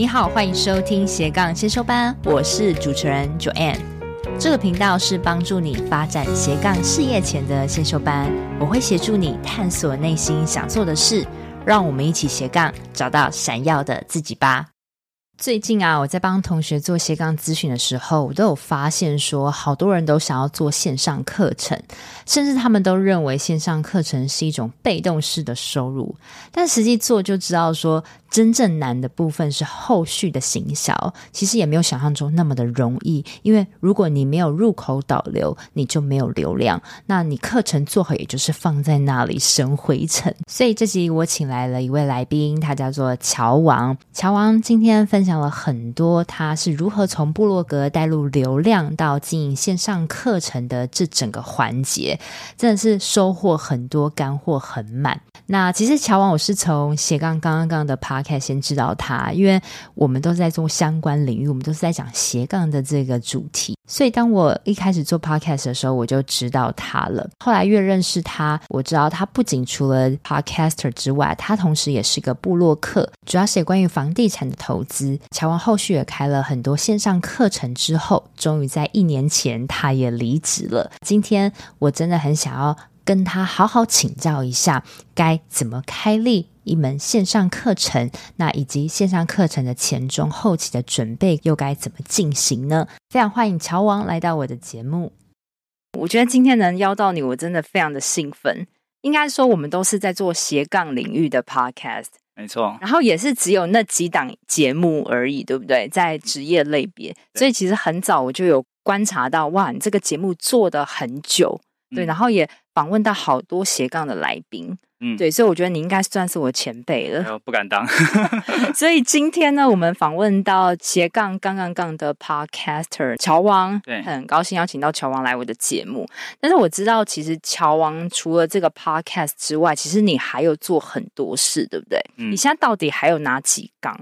你好，欢迎收听斜杠先修班，我是主持人 Joanne。这个频道是帮助你发展斜杠事业前的先修班，我会协助你探索内心想做的事，让我们一起斜杠找到闪耀的自己吧。最近啊，我在帮同学做斜杠咨询的时候，我都有发现说，好多人都想要做线上课程，甚至他们都认为线上课程是一种被动式的收入，但实际做就知道说，真正难的部分是后续的行销，其实也没有想象中那么的容易，因为如果你没有入口导流，你就没有流量，那你课程做好也就是放在那里生灰尘。所以这集我请来了一位来宾，他叫做乔王，乔王今天分享。了很多，他是如何从部落格带入流量到经营线上课程的这整个环节，真的是收获很多，干货很满。那其实乔王，我是从斜杠刚刚刚的 podcast 先知道他，因为我们都在做相关领域，我们都是在讲斜杠的这个主题。所以当我一开始做 podcast 的时候，我就知道他了。后来越认识他，我知道他不仅除了 podcaster 之外，他同时也是个部落客，主要写关于房地产的投资。乔王后续也开了很多线上课程，之后终于在一年前，他也离职了。今天我真的很想要跟他好好请教一下，该怎么开立一门线上课程，那以及线上课程的前中后期的准备又该怎么进行呢？非常欢迎乔王来到我的节目。我觉得今天能邀到你，我真的非常的兴奋。应该说，我们都是在做斜杠领域的 podcast。没错，然后也是只有那几档节目而已，对不对？在职业类别，所以其实很早我就有观察到，哇，你这个节目做的很久，对，嗯、然后也访问到好多斜杠的来宾。嗯，对，所以我觉得你应该算是我前辈了。不敢当。所以今天呢，我们访问到斜杠杠杠杠的 Podcaster 乔王，对，很高兴邀请到乔王来我的节目。但是我知道，其实乔王除了这个 Podcast 之外，其实你还有做很多事，对不对？嗯，你现在到底还有哪几杠？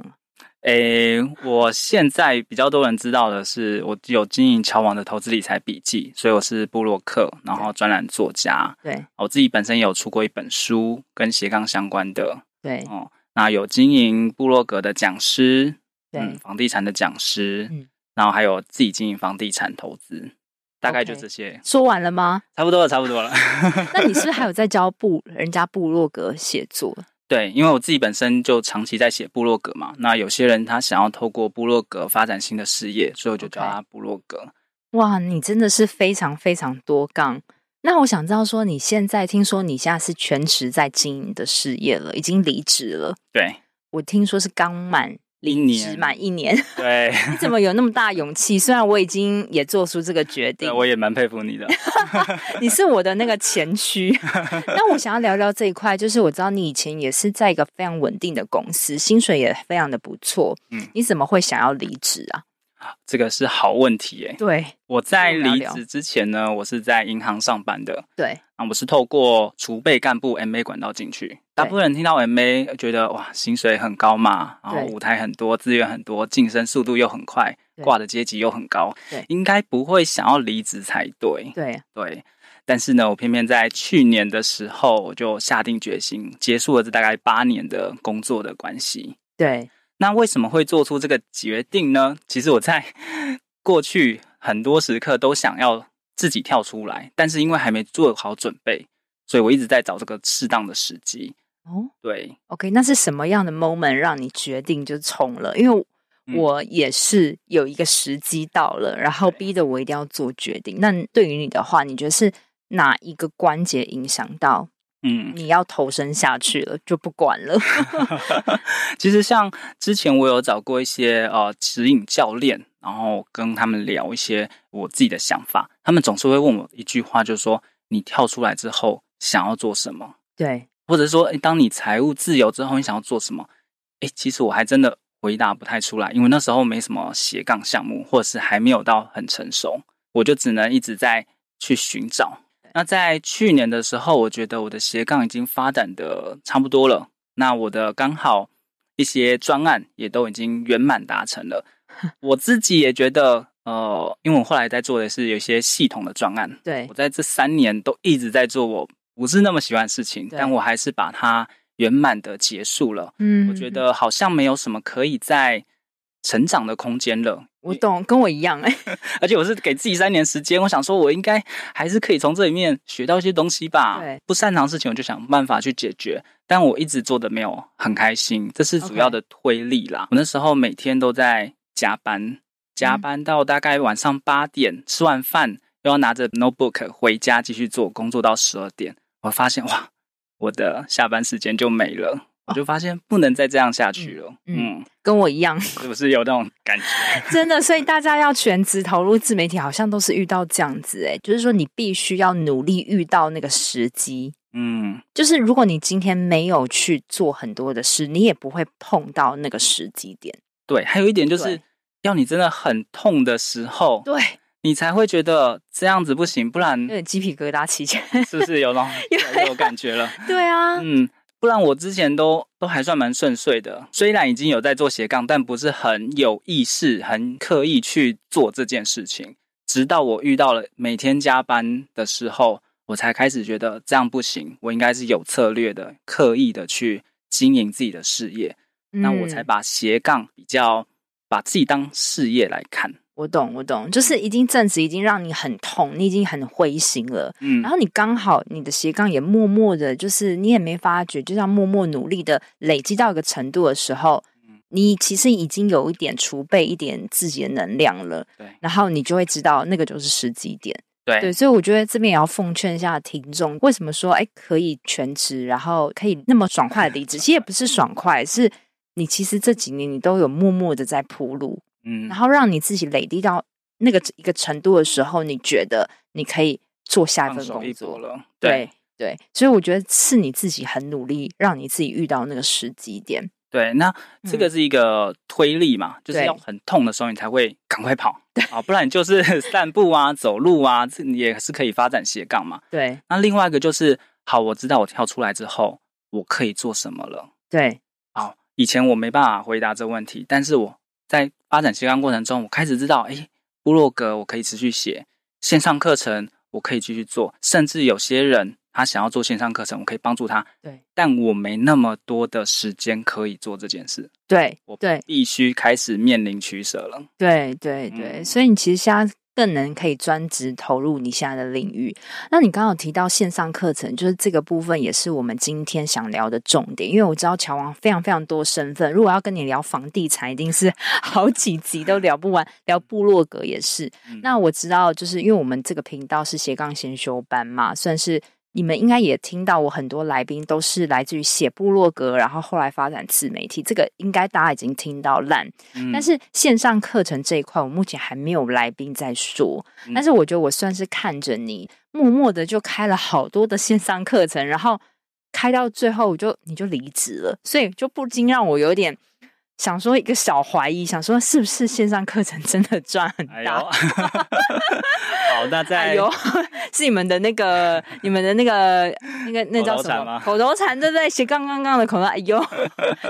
诶，我现在比较多人知道的是，我有经营乔王的投资理财笔记，所以我是布洛克，然后专栏作家。对，我自己本身也有出过一本书，跟斜杠相关的。对，哦，那有经营布洛格的讲师，对，嗯、房地产的讲师，嗯，然后还有自己经营房地产投资，大概就这些。说完了吗？差不多了，差不多了。那你是不是还有在教部人家部落格写作？对，因为我自己本身就长期在写部落格嘛，那有些人他想要透过部落格发展新的事业，所以我就叫他部落格。哇，你真的是非常非常多杠。那我想知道说，你现在听说你现在是全职在经营的事业了，已经离职了？对，我听说是刚满。离职满一年，对，你怎么有那么大勇气？虽然我已经也做出这个决定，我也蛮佩服你的。你是我的那个前驱。那我想要聊聊这一块，就是我知道你以前也是在一个非常稳定的公司，薪水也非常的不错。嗯，你怎么会想要离职啊？这个是好问题诶。对，我在离职之前呢，我是在银行上班的。对，啊，我是透过储备干部 MA 管道进去。大部分人听到 MA 觉得哇，薪水很高嘛，然后舞台很多，资源很多，晋升速度又很快，挂的阶级又很高，对，应该不会想要离职才对。对对，但是呢，我偏偏在去年的时候，我就下定决心结束了这大概八年的工作的关系。对。那为什么会做出这个决定呢？其实我在 过去很多时刻都想要自己跳出来，但是因为还没做好准备，所以我一直在找这个适当的时机。哦，对，OK，那是什么样的 moment 让你决定就冲了？因为我也是有一个时机到了，嗯，然后逼得我一定要做决定。那对于你的话，你觉得是哪一个关节影响到？嗯，你要投身下去了，就不管了。其实像之前我有找过一些呃指引教练，然后跟他们聊一些我自己的想法，他们总是会问我一句话，就是说你跳出来之后想要做什么？对，或者说，诶，当你财务自由之后，你想要做什么？诶，其实我还真的回答不太出来，因为那时候没什么斜杠项目，或者是还没有到很成熟，我就只能一直在去寻找。那在去年的时候，我觉得我的斜杠已经发展的差不多了。那我的刚好一些专案也都已经圆满达成了。我自己也觉得，呃，因为我后来在做的是有一些系统的专案。对，我在这三年都一直在做我不是那么喜欢的事情，但我还是把它圆满的结束了。嗯，我觉得好像没有什么可以再成长的空间了。我懂，跟我一样哎、欸。而且我是给自己三年时间，我想说，我应该还是可以从这里面学到一些东西吧。对，不擅长的事情我就想办法去解决。但我一直做的没有很开心，这是主要的推力啦。我那时候每天都在加班，加班到大概晚上八点，嗯、吃完饭又要拿着 notebook 回家继续做工作到十二点。我发现哇，我的下班时间就没了。我就发现不能再这样下去了。嗯，嗯，跟我一样，是不是有那种感觉？真的，所以大家要全职投入自媒体，好像都是遇到这样子哎，就是说你必须要努力遇到那个时机。嗯，就是如果你今天没有去做很多的事，你也不会碰到那个时机点。对，还有一点就是要你真的很痛的时候，对，你才会觉得这样子不行，不然有点鸡皮疙瘩起来，是不是有那种，有感觉了？对啊，嗯。不然我之前都都还算蛮顺遂的，虽然已经有在做斜杠，但不是很有意识、很刻意去做这件事情。直到我遇到了每天加班的时候，我才开始觉得这样不行，我应该是有策略的、刻意的去经营自己的事业。嗯、那我才把斜杠比较把自己当事业来看。我懂，我懂，就是已经正职已经让你很痛，你已经很灰心了，嗯，然后你刚好你的斜杠也默默的，就是你也没发觉，就这样默默努力的累积到一个程度的时候，嗯，你其实已经有一点储备一点自己的能量了，对，然后你就会知道那个就是时机点，对，对，所以我觉得这边也要奉劝一下听众，为什么说哎可以全职，然后可以那么爽快的离职？其实也不是爽快，是你其实这几年你都有默默的在铺路。嗯，然后让你自己累积到那个一个程度的时候，你觉得你可以做下一份工作了。对对，所以我觉得是你自己很努力，让你自己遇到那个时机点。对，那这个是一个推力嘛，嗯、就是要很痛的时候，你才会赶快跑。对啊，不然你就是 散步啊、走路啊，这也是可以发展斜杠嘛。对，那另外一个就是，好，我知道我跳出来之后，我可以做什么了。对，好，以前我没办法回答这个问题，但是我。在发展期刊过程中，我开始知道，哎，部落格我可以持续写，线上课程我可以继续做，甚至有些人他想要做线上课程，我可以帮助他。对，但我没那么多的时间可以做这件事。对，我必须开始面临取舍了。对对对，嗯，所以你其实现在。更能可以专职投入你现在的领域。那你刚刚有提到线上课程，就是这个部分也是我们今天想聊的重点。因为我知道乔王非常非常多身份，如果要跟你聊房地产，一定是 好几集都聊不完。聊部落格也是。嗯。那我知道，就是因为我们这个频道是斜杠先修班嘛，算是。你们应该也听到，我很多来宾都是来自于写部落格，然后后来发展自媒体，这个应该大家已经听到烂。嗯。但是线上课程这一块，我目前还没有来宾在说。嗯。但是我觉得我算是看着你，默默的就开了好多的线上课程，然后开到最后就你就离职了，所以就不禁让我有点。想说一个小怀疑，想说是不是线上课程真的赚很大？哎、好，那在哎呦，是你们的那个，你们的那个，那个那叫什么？口头禅对不对？斜杠杠杠的口头，哎呦，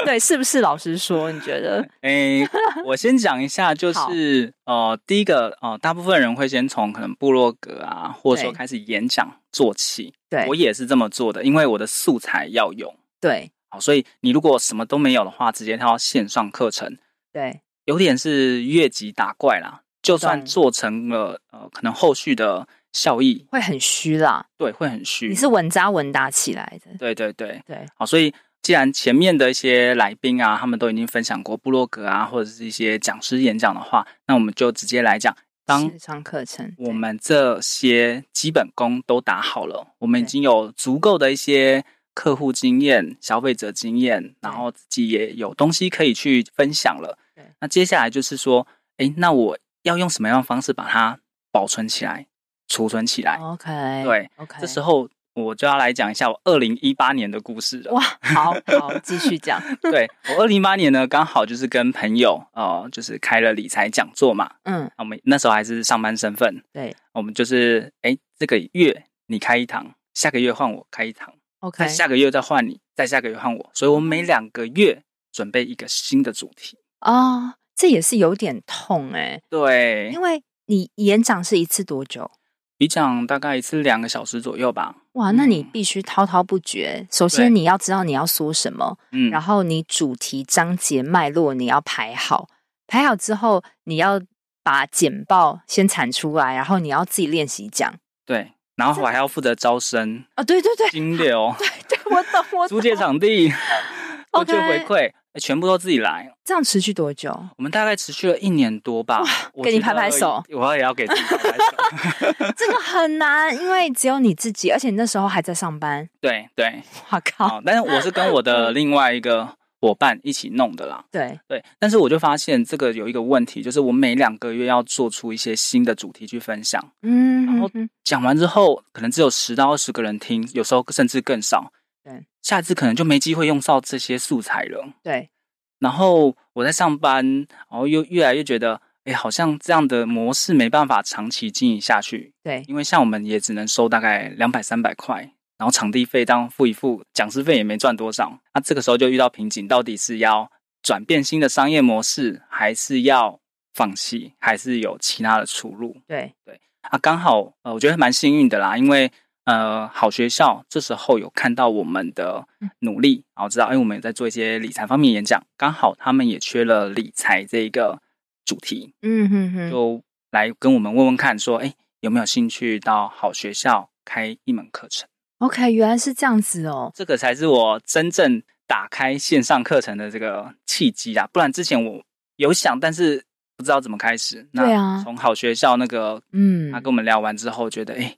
对，是不是？老实说，你觉得？哎，我先讲一下，就是呃，第一个哦、呃，大部分人会先从可能部落格啊，或者说开始演讲做起。对，我也是这么做的，因为我的素材要用。对。好，所以你如果什么都没有的话，直接跳到线上课程，对，有点是越级打怪啦。就算做成了，呃，可能后续的效益会很虚啦。对，会很虚。你是稳扎稳打起来的。对对对对。好，所以既然前面的一些来宾啊，他们都已经分享过部落格啊，或者是一些讲师演讲的话，那我们就直接来讲，当线上课程，我们这些基本功都打好了，我们已经有足够的一些。客户经验、消费者经验，然后自己也有东西可以去分享了。对，那接下来就是说，哎，那我要用什么样的方式把它保存起来、储存起来？OK，对，OK。这时候我就要来讲一下我二零一八年的故事了。哇，好好，继续讲。对，我二零一八年呢，刚好就是跟朋友呃，就是开了理财讲座嘛。嗯，我们那时候还是上班身份。对，我们就是哎，这个月你开一堂，下个月换我开一堂。OK，下个月再换你，再下个月换我，所以我们每两个月准备一个新的主题啊，这也是有点痛哎。对，因为你演讲是一次多久？演讲大概一次两个小时左右吧。哇，那你必须滔滔不绝。首先你要知道你要说什么，嗯，然后你主题章节脉络你要排好，排好之后，你要把简报先产出来，然后你要自己练习讲。对，然后我还要负责招生啊，对对对，金流，对对，我懂，我懂。租借场地，我就回馈。全部都自己来，这样持续多久？我们大概持续了一年多吧。给你拍拍手，我也要给自己拍拍手。这个很难，因为只有你自己，而且你那时候还在上班。对对，我靠！但是我是跟我的另外一个伙伴一起弄的啦。对对，但是我就发现这个有一个问题，就是我每两个月要做出一些新的主题去分享。嗯，然后讲完之后，可能只有十到二十个人听，有时候甚至更少。对，下次可能就没机会用到这些素材了。对。然后我在上班，然后又越来越觉得，哎，好像这样的模式没办法长期经营下去。对，因为像我们也只能收大概两百三百块，然后场地费当付一付，讲师费也没赚多少。那这个时候就遇到瓶颈，到底是要转变新的商业模式，还是要放弃，还是有其他的出路？对对，啊，刚好呃，我觉得蛮幸运的啦，因为。呃，好学校这时候有看到我们的努力，然后知道，哎，我们也在做一些理财方面演讲，刚好他们也缺了理财这一个主题，嗯哼哼，就来跟我们问问看，说，哎，有没有兴趣到好学校开一门课程？OK，原来是这样子哦，这个才是我真正打开线上课程的这个契机啊，不然之前我有想，但是不知道怎么开始。对啊，从好学校那个，嗯，他跟我们聊完之后，觉得，哎。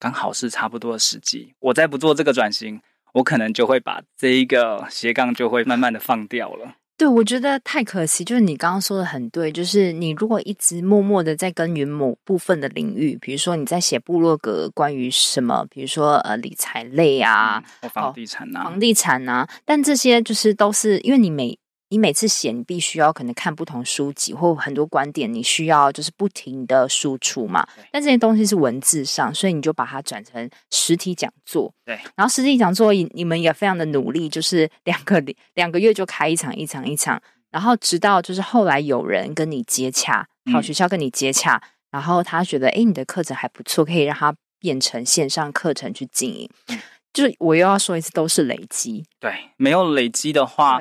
刚好是差不多的时机，我再不做这个转型，我可能就会把这一个斜杠就会慢慢的放掉了。对，我觉得太可惜。就是你刚刚说的很对，就是你如果一直默默的在耕耘某部分的领域，比如说你在写部落格关于什么，比如说呃理财类啊，嗯、房地产啊，房地产啊，但这些就是都是因为你每。你每次写，你必须要可能看不同书籍或很多观点，你需要就是不停的输出嘛。但这些东西是文字上，所以你就把它转成实体讲座。对，然后实体讲座，你们也非常的努力，就是 两个两个月就开一场一场一场，然后直到就是后来有人跟你接洽，好学校跟你接洽，嗯、然后他觉得哎，你的课程还不错，可以让他变成线上课程去经营。嗯、就是我又要说一次，都是累积。对，没有累积的话。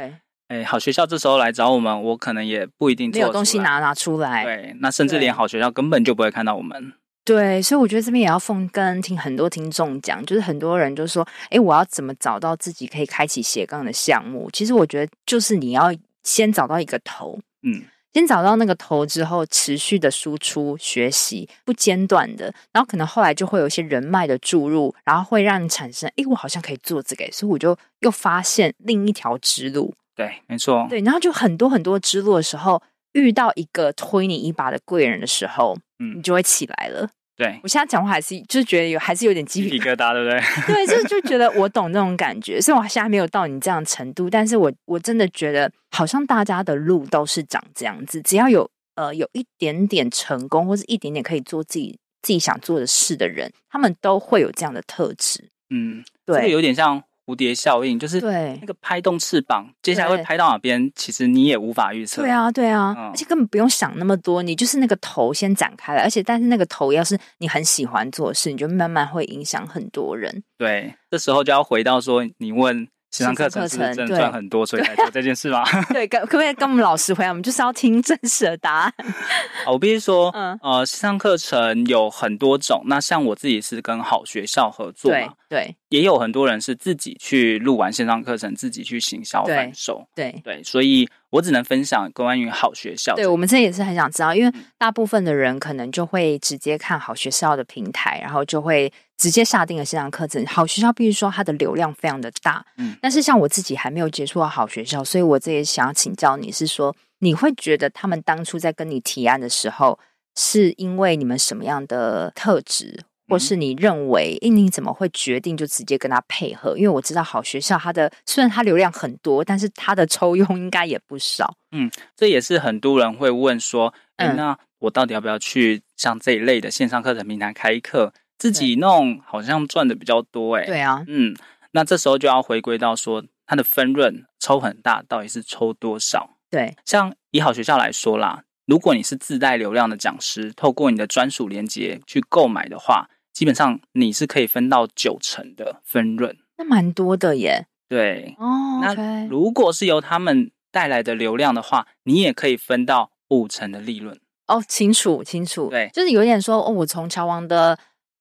哎，好学校这时候来找我们，我可能也不一定没有东西拿拿出来。对，那甚至连好学校根本就不会看到我们。对，所以我觉得这边也要奉跟听很多听众讲，就是很多人就说，哎，我要怎么找到自己可以开启斜杠的项目？其实我觉得就是你要先找到一个头，嗯，先找到那个头之后，持续的输出学习，不间断的，然后可能后来就会有一些人脉的注入，然后会让你产生，哎，我好像可以做这个，所以我就又发现另一条之路。对，没错。对，然后就很多很多之路的时候，遇到一个推你一把的贵人的时候，嗯，你就会起来了。对，我现在讲话还是就是觉得有还是有点鸡皮疙瘩，对不对？对，就就觉得我懂 那种感觉。虽然我现在还没有到你这样程度，但是我我真的觉得好像大家的路都是长这样子。只要有呃有一点点成功，或是一点点可以做自己自己想做的事的人，他们都会有这样的特质。嗯，对，这个有点像。蝴蝶效应就是对那个拍动翅膀，接下来会拍到哪边，其实你也无法预测。对啊，对啊，嗯、而且根本不用想那么多，你就是那个头先展开了，而且但是那个头要是你很喜欢做事，你就慢慢会影响很多人。对，这时候就要回到说，你问。线上课程是真的赚很多，所以才做这件事吗？对，可可不可以跟我们老师回来？我们就是要听真实的答案。我必须说，嗯，呃，线上课程有很多种。那像我自己是跟好学校合作嘛，对，对，也有很多人是自己去录完线上课程，自己去行销贩售，对对，所以。我只能分享关于好学校。对，我们这也是很想知道，因为大部分的人可能就会直接看好学校的平台，然后就会直接下定了线上课程。好学校必须说它的流量非常的大，嗯，但是像我自己还没有接触到好学校，所以我这也想要请教你是说，你会觉得他们当初在跟你提案的时候，是因为你们什么样的特质？或是你认为，诶，你怎么会决定就直接跟他配合？因为我知道好学校，它的虽然它流量很多，但是它的抽佣应该也不少。嗯，这也是很多人会问说，诶，那我到底要不要去像这一类的线上课程平台开课，自己弄好像赚的比较多？诶，对啊，嗯，那这时候就要回归到说，它的分润抽很大，到底是抽多少？对，像以好学校来说啦，如果你是自带流量的讲师，透过你的专属连接去购买的话。基本上你是可以分到九成的分润，那蛮多的耶。对哦，那如果是由他们带来的流量的话，你也可以分到五成的利润。哦，清楚清楚，对，就是有点说哦，我从乔王的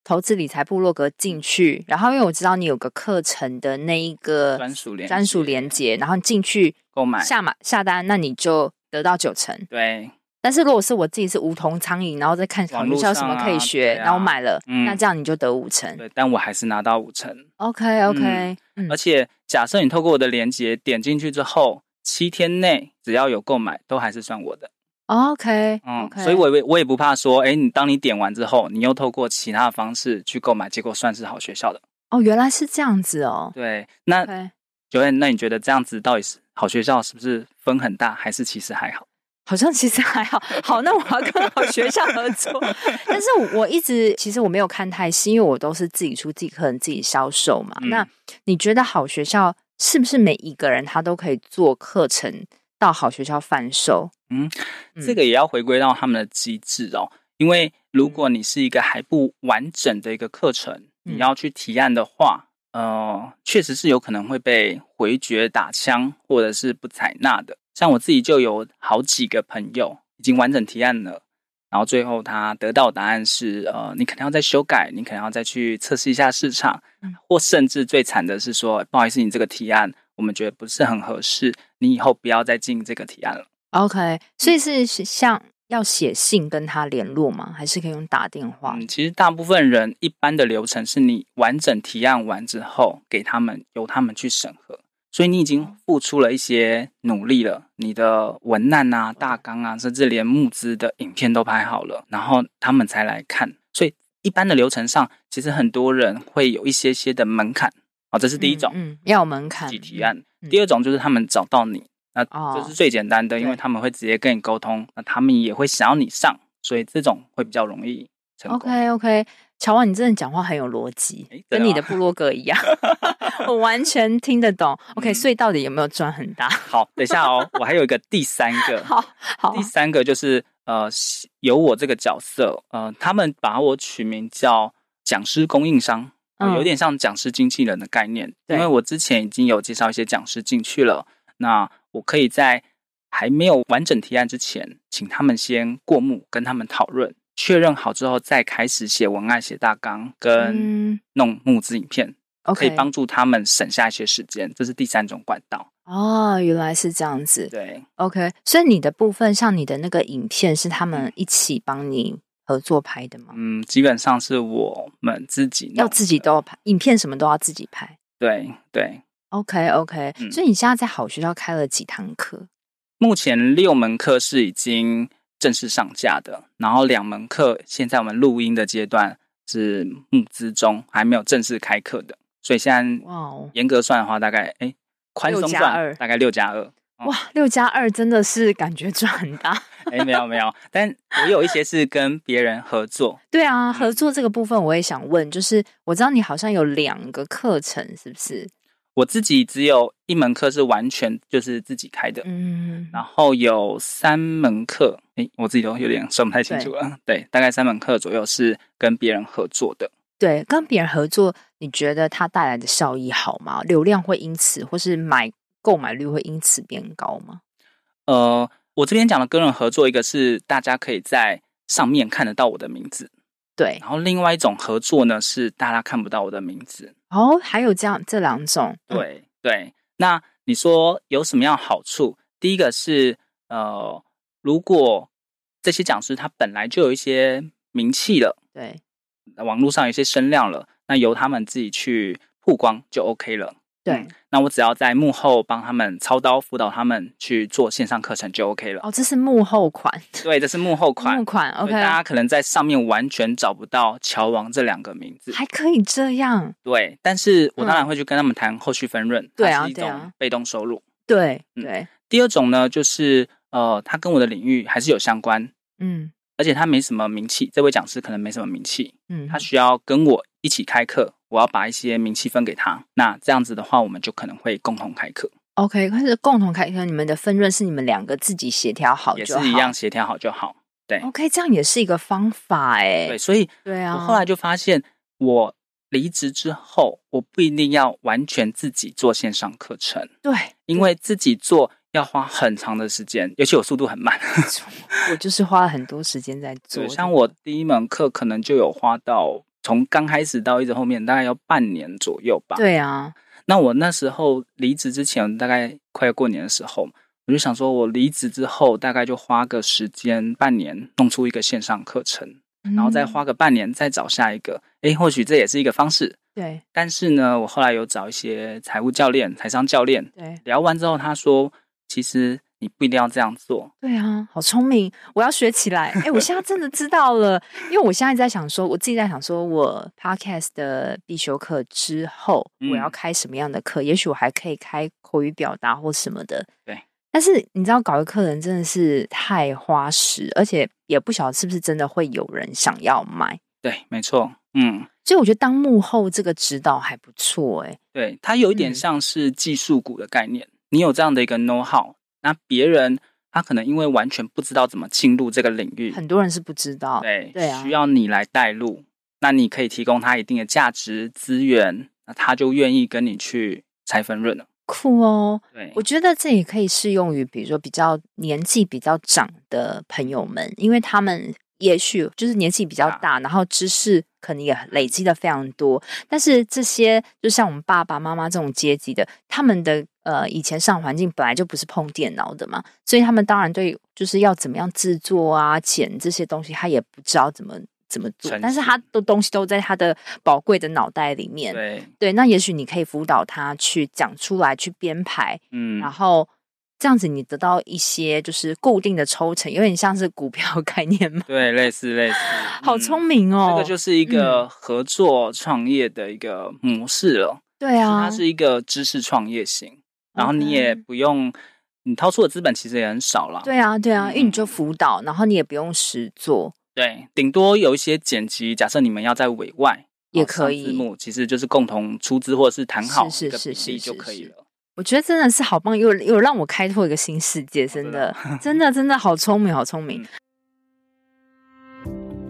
投资理财部落格进去，然后因为我知道你有个课程的那一个专属连专属连接，然后进去购买下买下单，那你就得到九成。对，但是如果是我自己是无头苍蝇，然后再看好学校有什么可以学，啊啊、然后买了、嗯，那这样你就得五成。对，但我还是拿到五成。OK OK，、嗯嗯、而且假设你透过我的连接点进去之后，七天内只要有购买，都还是算我的。OK，嗯，okay. 所以我也我也不怕说，哎，你当你点完之后，你又透过其他的方式去购买，结果算是好学校的。哦，原来是这样子哦。对，那 Joanne，、okay. 那你觉得这样子到底是好学校是不是分很大，还是其实还好？好像其实还好。好，那我要跟好学校合作。但是我一直其实我没有看太细，因为我都是自己出自己客人自己销售嘛、嗯。那你觉得好学校是不是每一个人他都可以做课程？到好学校贩售，嗯，这个也要回归到他们的机制哦。因为如果你是一个还不完整的一个课程，嗯、你要去提案的话，呃，确实是有可能会被回绝、打枪，或者是不采纳的。像我自己就有好几个朋友已经完整提案了，然后最后他得到答案是，呃，你可能要再修改，你可能要再去测试一下市场，嗯、或甚至最惨的是说，不好意思，你这个提案。我们觉得不是很合适，你以后不要再进这个提案了。OK，所以是像要写信跟他联络吗？还是可以用打电话？嗯，其实大部分人一般的流程是你完整提案完之后，给他们由他们去审核。所以你已经付出了一些努力了，你的文案啊、大纲啊，甚至连募资的影片都拍好了，然后他们才来看。所以一般的流程上，其实很多人会有一些些的门槛。哦，这是第一种，嗯，嗯，要门槛。提提案，嗯。第二种就是他们找到你，那这是最简单的，哦，因为他们会直接跟你沟通，那他们也会想要你上，所以这种会比较容易成功。OK OK，乔王，你真的讲话很有逻辑，跟你的部落格一样，我完全听得懂。OK，嗯，所以到底有没有赚很大？好，等一下哦，我还有一个第三个，好，好，第三个就是呃，有我这个角色，呃，他们把我取名叫讲师供应商。嗯、有点像讲师经纪人的概念，因为我之前已经有介绍一些讲师进去了，那我可以在还没有完整提案之前，请他们先过目，跟他们讨论，确认好之后，再开始写文案、写大纲跟弄募资影片，嗯、可以帮助他们省下一些时间。这是第三种管道。哦，原来是这样子。对，OK，所以你的部分，像你的那个影片，是他们一起帮你。合作拍的吗？嗯，基本上是我们自己要自己都要拍，影片什么都要自己拍。对对，OK OK、嗯。所以你现在在好学校开了几堂课？目前六门课是已经正式上架的，然后两门课现在我们录音的阶段是募资中，还没有正式开课的。所以现在哇，严格算的话，大概哎，宽松算大概六加二。哇，六加二真的是感觉赚很大。哎，没有没有，但我有一些是跟别人合作。对啊，合作这个部分我也想问，就是我知道你好像有两个课程，是不是？我自己只有一门课是完全就是自己开的，嗯，然后有三门课，哎，我自己都有点算不太清楚了。对，对，大概三门课左右是跟别人合作的。对，跟别人合作，你觉得它带来的效益好吗？流量会因此，或是买购买率会因此变高吗？呃。我这边讲的跟人合作，一个是大家可以在上面看得到我的名字，对。然后另外一种合作呢，是大家看不到我的名字。哦，还有这样这两种。对对。那你说有什么样好处？第一个是呃，如果这些讲师他本来就有一些名气了，对，网络上有一些声量了，那由他们自己去曝光就 OK 了。对、嗯，那我只要在幕后帮他们操刀辅导他们去做线上课程就 OK 了。哦，这是幕后款。对，这是幕后款。幕款 OK。大家可能在上面完全找不到乔王这两个名字，还可以这样。对，但是我当然会去跟他们谈后续分润。对、嗯、啊，是一种被动收入。对对、嗯。第二种呢，就是呃，他跟我的领域还是有相关。嗯。而且他没什么名气，这位讲师可能没什么名气。嗯。他需要跟我一起开课。我要把一些名气分给他，那这样子的话，我们就可能会共同开课。OK，但是共同开课，你们的分润是你们两个自己协调好，也是一样协调好就好。对，OK，这样也是一个方法哎。对，所以对啊，我后来就发现，我离职之后，我不一定要完全自己做线上课程。对，因为自己做要花很长的时间，尤其我速度很慢，我就是花了很多时间在做。像我第一门课可能就有花到从刚开始到一直后面大概要半年左右吧。对啊，那我那时候离职之前，大概快要过年的时候，我就想说，我离职之后大概就花个时间半年弄出一个线上课程，嗯、然后再花个半年再找下一个。诶，或许这也是一个方式。对，但是呢，我后来有找一些财务教练、财商教练，对，聊完之后他说。其实你不一定要这样做。对啊，好聪明，我要学起来。哎，我现在真的知道了，因为我现在在想说，我自己在想说，我 podcast 的必修课之后，我要开什么样的课？嗯、也许我还可以开口语表达或什么的。对，但是你知道，搞一个课程真的是太花时，而且也不晓得是不是真的会有人想要买。对，没错，嗯，所以我觉得当幕后这个指导还不错。哎，对，它有一点像是技术股的概念。嗯你有这样的一个 know how，那别人他可能因为完全不知道怎么进入这个领域，很多人是不知道，对对啊，需要你来带路，那你可以提供他一定的价值资源，那他就愿意跟你去拆分润了。酷哦，对，我觉得这也可以适用于比如说比较年纪比较长的朋友们，因为他们。也许就是年纪比较大，然后知识可能也累积的非常多，但是这些就像我们爸爸妈妈这种阶级的，他们的呃以前上环境本来就不是碰电脑的嘛，所以他们当然对就是要怎么样制作啊、剪这些东西，他也不知道怎么怎么做，但是他的东西都在他的宝贵的脑袋里面。对对，那也许你可以辅导他去讲出来，去编排，嗯，然后。这样子，你得到一些就是固定的抽成，有点像是股票概念嘛？对，类似类似。好聪明哦！这个就是一个合作创业的一个模式了。对啊，它是一个知识创业型，然后你也不用你掏出的资本其实也很少了。对啊，对啊，因为你就辅导，然后你也不用实做。对，顶多有一些剪辑，假设你们要在委外也可以，字幕其实就是共同出资或者是谈好一个比例就可以了。我觉得真的是好棒，又又让我开拓一个新世界，真的，真的，真的好聪明，好聪明。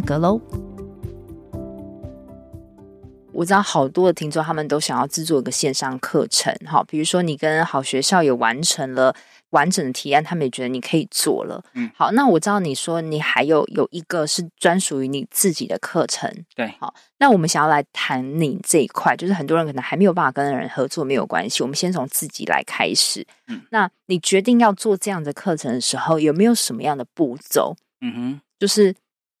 格喽。我知道好多的听众，他们都想要制作一个线上课程，哈，比如说你跟好学校也完成了完整的提案，他们也觉得你可以做了，嗯，好，那我知道你说你还有有一个是专属于你自己的课程，对，好，那我们想要来谈你这一块，就是很多人可能还没有办法跟人合作，没有关系，我们先从自己来开始，嗯，那你决定要做这样的课程的时候，有没有什么样的步骤？嗯哼，就是。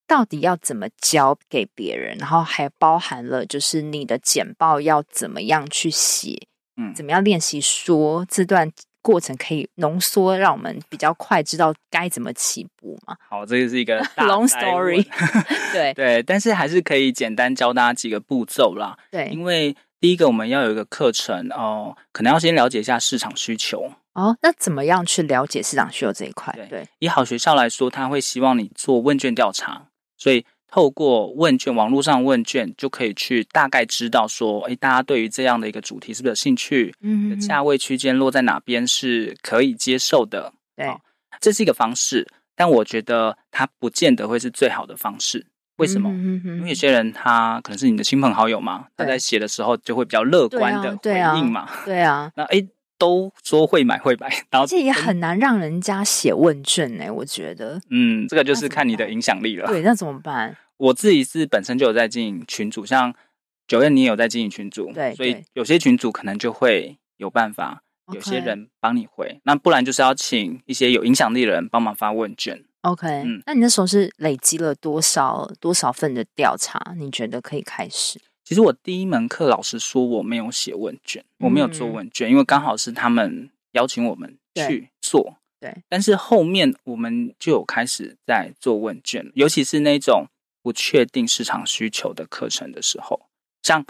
到底要怎么教给别人？然后还包含了就是你的简报要怎么样去写，嗯，怎么样练习说这段过程可以浓缩，让我们比较快知道该怎么起步嘛？好，这个是一个 long story，对对，但是还是可以简单教大家几个步骤啦。对，因为第一个我们要有一个课程哦，可能要先了解一下市场需求。哦，那怎么样去了解市场需求这一块？对，对以好学校来说，他会希望你做问卷调查。所以，透过问卷，网络上问卷就可以去大概知道说，哎，大家对于这样的一个主题是不是有兴趣？嗯，价位区间落在哪边是可以接受的？对，这是一个方式，但我觉得它不见得会是最好的方式。为什么？嗯哼，因为有些人他可能是你的亲朋好友嘛，他在写的时候就会比较乐观的回应嘛。对啊，那哎。都说会买会买，然后这也很难让人家写问卷呢。我觉得，嗯，这个就是看你的影响力了。对，那怎么办？我自己是本身就有在经营群组，像 Joanne 你也有在经营群组，对，所以有些群组可能就会有办法，有些人帮你回，那不然就是要请一些有影响力的人帮忙发问卷。OK，嗯，那你那时候是累积了多少多少份的调查？你觉得可以开始？其实我第一门课，老师说，我没有写问卷，我没有做问卷，嗯、因为刚好是他们邀请我们去做。对，对，但是后面我们就有开始在做问卷，尤其是那种不确定市场需求的课程的时候，像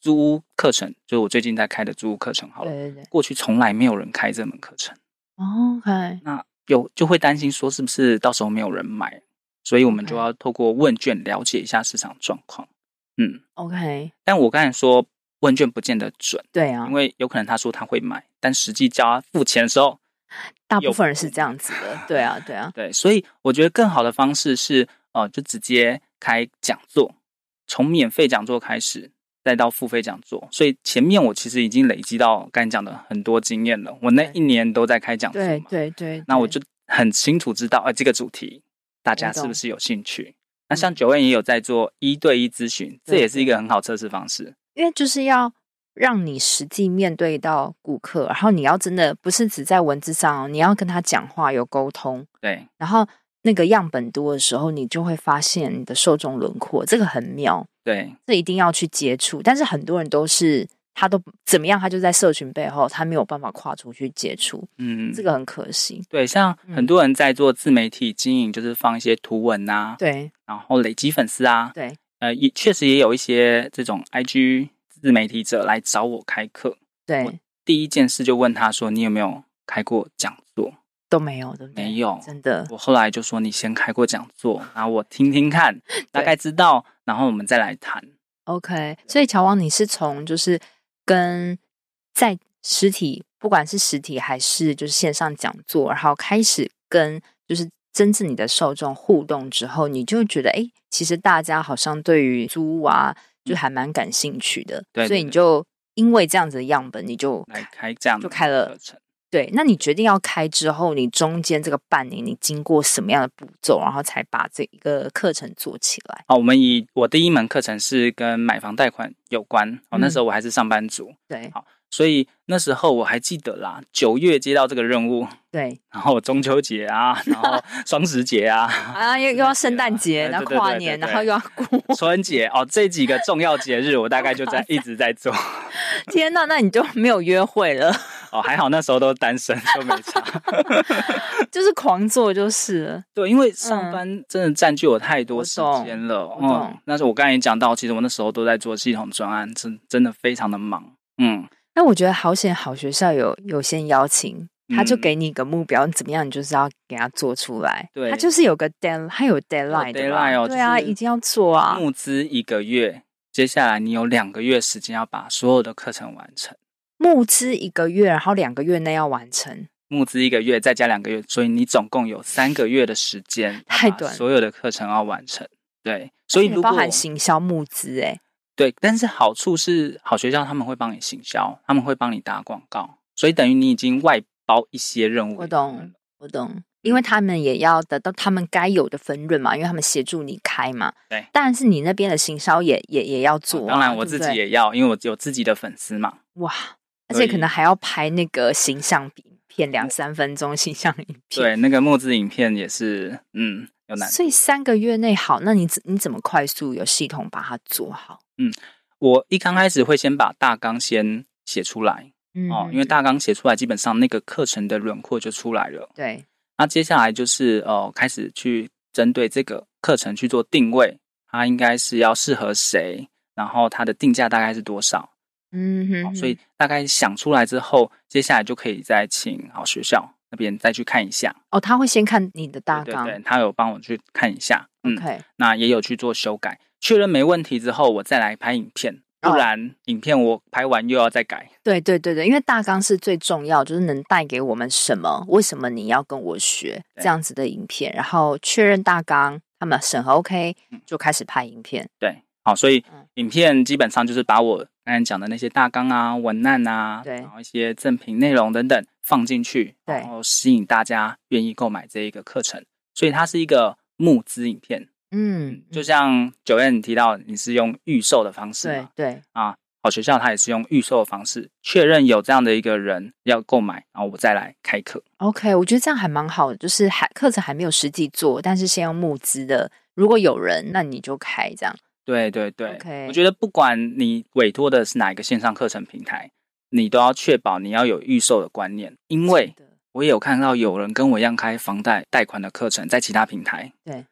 租屋课程，就是我最近在开的租屋课程。好了，对对对，过去从来没有人开这门课程，OK，那有就会担心说是不是到时候没有人买，所以我们就要透过问卷了解一下市场状况。嗯，OK，但我刚才说问卷不见得准，对啊，因为有可能他说他会买，但实际交付钱的时候，大部分人是这样子的，对啊，对啊，对，所以我觉得更好的方式是，哦、呃，就直接开讲座，从免费讲座开始，再到付费讲座。所以前面我其实已经累积到刚才讲的很多经验了，我那一年都在开讲座，对对对，那我就很清楚知道，哎、呃，这个主题大家是不是有兴趣？那像 Joanne 也有在做一对一咨询，这也是一个很好测试方式，因为就是要让你实际面对到顾客，然后你要真的不是只在文字上，你要跟他讲话有沟通，对，然后那个样本多的时候，你就会发现你的受众轮廓，这个很妙，对，这一定要去接触，但是很多人都是。他都怎么样？他就在社群背后，他没有办法跨出去接触，嗯，这个很可惜。对，像很多人在做自媒体经营，就是放一些图文啊，对，然后累积粉丝啊，对，呃，也确实也有一些这种 IG 自媒体者来找我开课，对，第一件事就问他说：“你有没有开过讲座？”都没有，的没有，真的。我后来就说：“你先开过讲座，然后我听听看，大概知道，然后我们再来谈。” OK，所以乔王，你是从就是。跟在实体，不管是实体还是就是线上讲座，然后开始跟就是真正你的受众互动之后，你就觉得哎，其实大家好像对于租屋啊，就还蛮感兴趣的。对，对，对，所以你就因为这样子的样本，你就来开这样就开了课程。对，那你决定要开之后，你中间这个半年，你经过什么样的步骤，然后才把这一个课程做起来？好，我们以我第一门课程是跟买房贷款有关。哦，那时候我还是上班族。嗯、对，好。所以那时候我还记得啦，九月接到这个任务，对，然后中秋节啊，然后 双十节啊，啊又又要圣诞节，然后跨年，然后又要过春节哦，这几个重要节日我大概就在 一直在做。天哪，那你就没有约会了？哦，还好那时候都单身，就没差，就是狂做就是了。对，因为上班真的占据我太多时间了。嗯，但是我刚才也讲到，其实我那时候都在做系统专案，真真的非常的忙。嗯。那我觉得好险，好学校有有先邀请，他就给你一个目标，你、怎么样，你就是要给他做出来。对，他就是有个 deadline，他有 deadline 的。deadline 哦，对啊，一定要做啊。募资一个月，接下来你有两个月时间要把所有的课程完成。募资一个月，然后两个月内要完成。募资一个月，再加两个月，所以你总共有三个月的时间，太短，所有的课程要完成。对，所以如果包含行销募资，哎。对，但是好处是好学校他们会帮你行销，他们会帮你打广告，所以等于你已经外包一些任务。我懂，我懂，因为他们也要得到他们该有的分润嘛，因为他们协助你开嘛。对，但是你那边的行销也也也要做啊。当然我自己也要，因为我有自己的粉丝嘛。哇，而且可能还要拍那个形象影片，两三分钟形象影片。对，那个募资影片也是，嗯。有难，所以三个月内好，那你怎你怎么快速有系统把它做好？嗯，我一刚开始会先把大纲先写出来，嗯，哦，因为大纲写出来，基本上那个课程的轮廓就出来了。对，那接下来就是哦，开始去针对这个课程去做定位，它应该是要适合谁，然后它的定价大概是多少？嗯哼，哼，所以大概想出来之后，接下来就可以再请好学校。那边再去看一下哦，他会先看你的大纲，对，对，对，他有帮我去看一下，OK，嗯，那也有去做修改，确认没问题之后，我再来拍影片，不然影片我拍完又要再改。对对对对，因为大纲是最重要，就是能带给我们什么？为什么你要跟我学这样子的影片？然后确认大纲，他们审核 OK，就开始拍影片。对。好，所以影片基本上就是把我刚才讲的那些大纲啊、文案啊，对，然后一些赠品内容等等放进去，对，然后吸引大家愿意购买这一个课程。所以它是一个募资影片，嗯，就像 Joanne 提到你是用预售的方式嘛，对对啊，好学校它也是用预售的方式，确认有这样的一个人要购买，然后我再来开课。OK，我觉得这样还蛮好的，就是还课程还没有实际做，但是先用募资的，如果有人，那你就开这样。对对对，Okay. 我觉得不管你委托的是哪一个线上课程平台，你都要确保你要有预售的观念，因为我也有看到有人跟我一样开房贷贷款的课程，在其他平台，对，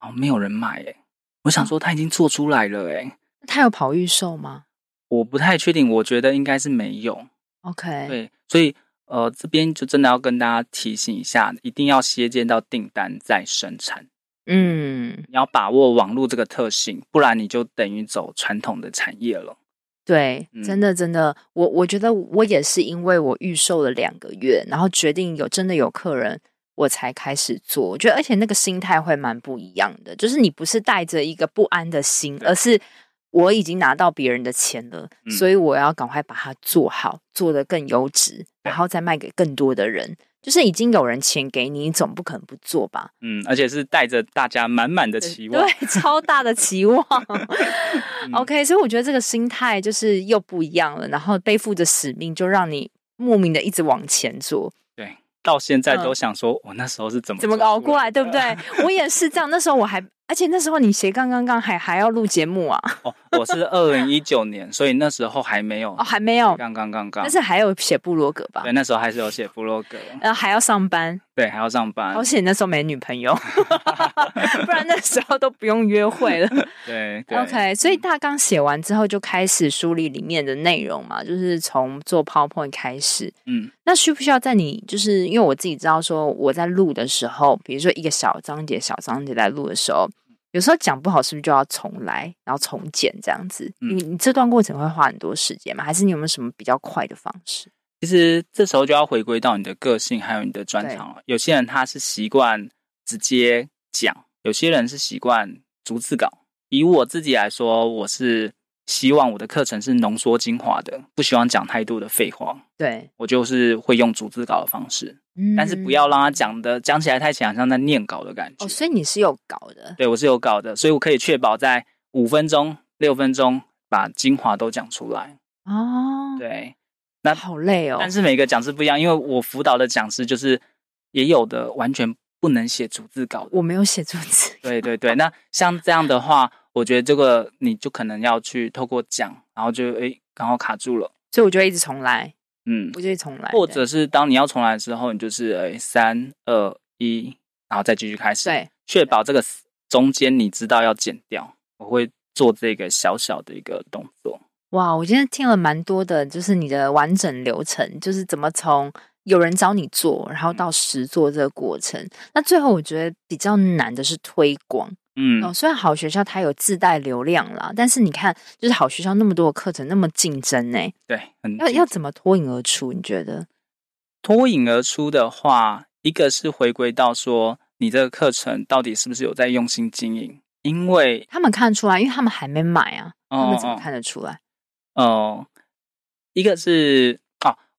哦，没有人买诶，我想说他已经做出来了诶，他有跑预售吗？我不太确定，我觉得应该是没有。OK，对，所以呃，这边就真的要跟大家提醒一下，一定要先接到订单再生产。嗯，你要把握网络这个特性，不然你就等于走传统的产业了。对，真的真的，我我觉得我也是因为我预售了两个月，然后决定有真的有客人，我才开始做。我觉得而且那个心态会蛮不一样的，就是你不是带着一个不安的心，而是我已经拿到别人的钱了，嗯，所以我要赶快把它做好，做得更优质，然后再卖给更多的人。就是已经有人钱给你，你总不可能不做吧？嗯，而且是带着大家满满的期望，对，超大的期望。OK，所以我觉得这个心态就是又不一样了，然后背负着使命，就让你莫名的一直往前做。对，到现在都想说，我那时候是怎么怎么熬过来，对不对？我也是这样，那时候我还。而且那时候你斜杠刚刚还还要录节目啊？哦，我是二零一九年，所以那时候还没有哦，还没有刚刚刚刚，但是还有写部落格吧？对，那时候还是有写部落格，然后还要上班，对，还要上班。而且那时候没女朋友，不然那时候都不用约会了。对，对，OK，所以大纲写完之后就开始梳理里面的内容嘛，就是从做 PowerPoint 开始。嗯，那需不需要在你就是因为我自己知道说我在录的时候，比如说一个小章节、小章节在录的时候。有时候讲不好，是不是就要重来，然后重剪这样子？你、嗯、你这段过程会花很多时间吗？还是你有没有什么比较快的方式？其实这时候就要回归到你的个性，还有你的专长了。有些人他是习惯直接讲，有些人是习惯逐字稿。以我自己来说，我是希望我的课程是浓缩精华的，不希望讲太多的废话。对，我就是会用逐字稿的方式。但是不要让他讲的讲起来太强，像在念稿的感觉。哦，所以你是有稿的？对，我是有稿的，所以我可以确保在五分钟、六分钟把精华都讲出来。哦，对，那好累哦。但是每个讲师不一样，因为我辅导的讲师就是也有的完全不能写逐字稿的。我没有写逐字。对对对，那像这样的话，我觉得这个你就可能要去透过讲，然后就诶刚好卡住了，所以我就一直重来。嗯，不就重来，或者是当你要重来之后，你就是诶三二一，然后再继续开始。对，确保这个中间你知道要剪掉。我会做这个小小的一个动作。哇，我今天听了蛮多的，就是你的完整流程，就是怎么从有人找你做，然后到实做这个过程。嗯。那最后我觉得比较难的是推广。嗯，哦，虽然好学校它有自带流量啦，但是你看，就是好学校那么多的课程，那么竞争呢？对，很要要怎么脱颖而出？你觉得？脱颖而出的话，一个是回归到说，你这个课程到底是不是有在用心经营？因为他们看出来，因为他们还没买啊，他们怎么看得出来？哦，哦，一个是。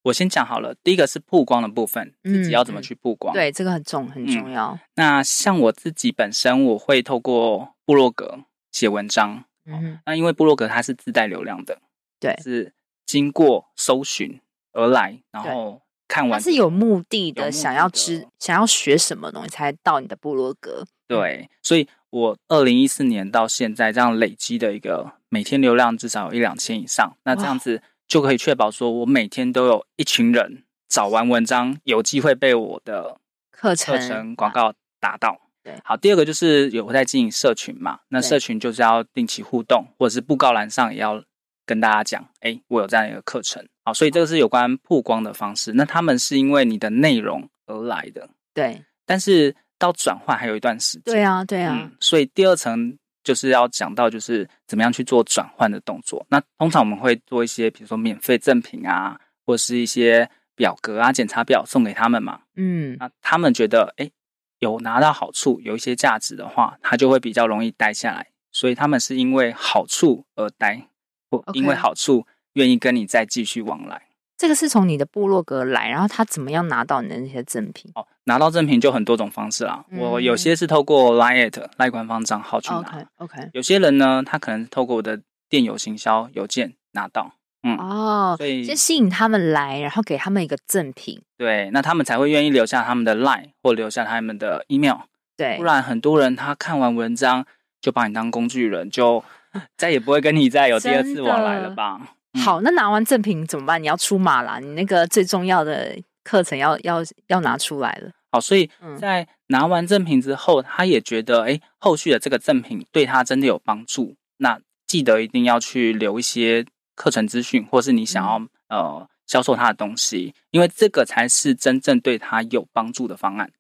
我先讲好了，第一个是曝光的部分，自己要怎么去曝光？嗯、对，这个很重很重要、嗯。那像我自己本身，我会透过部落格写文章。嗯，那因为部落格它是自带流量的，对，是经过搜寻而来，然后看完，它是有目的的，想要知想要学什么东西才到你的部落格。对，所以我二零一四年到现在这样累积的一个每天流量至少有一两千以上，那这样子。就可以确保说，我每天都有一群人找完文章，有机会被我的课程课程广告打到。对，好，第二个就是有在经营社群嘛，那社群就是要定期互动，或者是布告栏上也要跟大家讲，哎，我有这样一个课程。好，所以这个是有关曝光的方式。那他们是因为你的内容而来的，对。但是到转换还有一段时间。对啊，对啊。嗯，所以第二层。就是要讲到，就是怎么样去做转换的动作。那通常我们会做一些，比如说免费赠品啊，或是一些表格啊、检查表送给他们嘛。嗯，那他们觉得，哎，有拿到好处，有一些价值的话，他就会比较容易待下来。所以他们是因为好处而待，或因为好处愿意跟你再继续往来。这个是从你的部落格来，然后他怎么样拿到你的那些赠品？哦，拿到赠品就很多种方式啦。嗯、我有些是透过 Line 赖官方账号去拿。OK。有些人呢，他可能是透过我的电邮行销邮件拿到。嗯哦，所以先吸引他们来，然后给他们一个赠品。对，那他们才会愿意留下他们的 Line 或留下他们的 email。对，不然很多人他看完文章就把你当工具人，就 再也不会跟你再有第二次往来了吧。好，那拿完赠品怎么办？你要出马啦，你那个最重要的课程要要要拿出来了。好，所以在拿完赠品之后，他也觉得，哎，后续的这个赠品对他真的有帮助。那记得一定要去留一些课程资讯，或是你想要呃销售他的东西，因为这个才是真正对他有帮助的方案。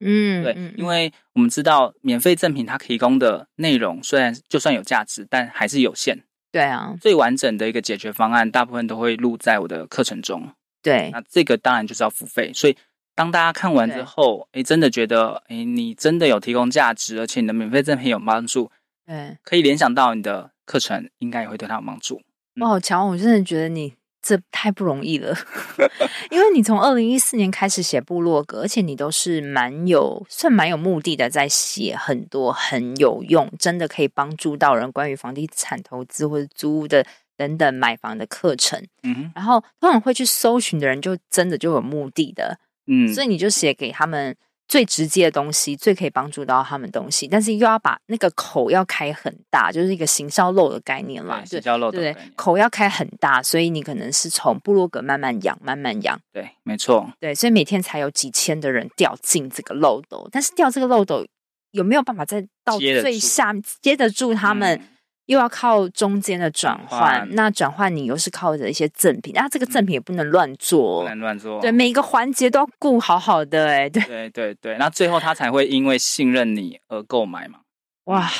嗯，对，因为我们知道免费赠品它提供的内容虽然就算有价值，但还是有限。对啊，最完整的一个解决方案，大部分都会录在我的课程中。对，那这个当然就是要付费。所以当大家看完之后，哎，真的觉得，哎，你真的有提供价值，而且你的免费赠品有帮助，对，可以联想到你的课程应该也会对他有帮助。哇，强，我真的觉得你。这太不容易了，因为你从二零一四年开始写部落格，而且你都是蛮有算蛮有目的的，在写很多很有用，真的可以帮助到人关于房地产投资或者租屋的等等买房的课程。嗯，然后通常会去搜寻的人，就真的就有目的的，嗯，所以你就写给他们。最直接的东西，最可以帮助到他们东西，但是又要把那个口要开很大，就是一个行销漏的概念啦。行销漏的概念，对，口要开很大，所以你可能是从部落格慢慢养，慢慢养。对，没错。对，所以每天才有几千的人掉进这个漏斗，但是掉这个漏斗有没有办法再到最下面接得住他们？嗯又要靠中间的转换，那转换你又是靠着一些赠品，那这个赠品也不能乱做，不能乱做，对，每一个环节都要顾好好的，哎，对，对对对，那最后他才会因为信任你而购买嘛，哇，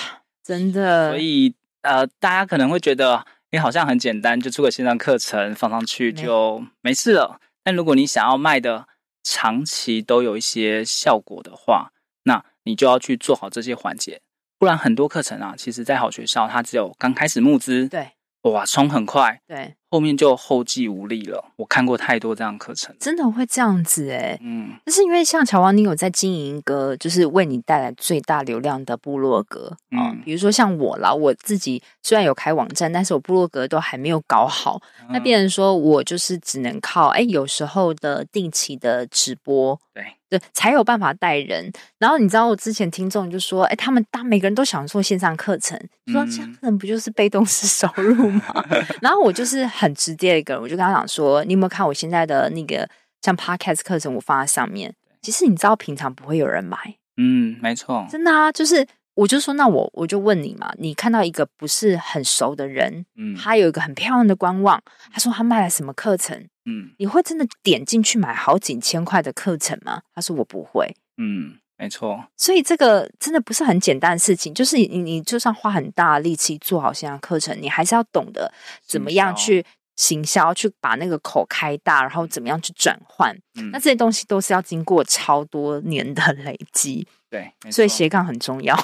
真的，所以呃，大家可能会觉得，你好像很简单，就出个线上课程放上去就没事了，但如果你想要卖的长期都有一些效果的话，那你就要去做好这些环节。不然很多课程啊，其实，在好学校，它只有刚开始募资，对，哇，冲很快，对，后面就后继无力了。我看过太多这样课程，真的会这样子哎，嗯，但是因为像乔王，你有在经营一个，就是为你带来最大流量的部落格啊，嗯，比如说像我啦，我自己虽然有开网站，但是我部落格都还没有搞好，嗯，那变成说我就是只能靠哎，有时候的定期的直播，对。对才有办法带人。然后你知道，我之前听众就说：“哎，他们当每个人都想做线上课程，说这样可能不就是被动式收入吗？” 然后我就是很直接的一个人，我就跟他讲说：“你有没有看我现在的那个像 Podcast 课程？我放在上面。其实你知道，平常不会有人买。嗯，没错，真的啊，就是。”我就说，那我我就问你嘛，你看到一个不是很熟的人，嗯，他有一个很漂亮的官网，他说他卖了什么课程，嗯，你会真的点进去买好几千块的课程吗？他说我不会，嗯，没错，所以这个真的不是很简单的事情，就是你你就算花很大的力气做好线上课程，你还是要懂得怎么样去行销，去把那个口开大，然后怎么样去转换，嗯，那这些东西都是要经过超多年的 累积。对，所以斜杠很重要。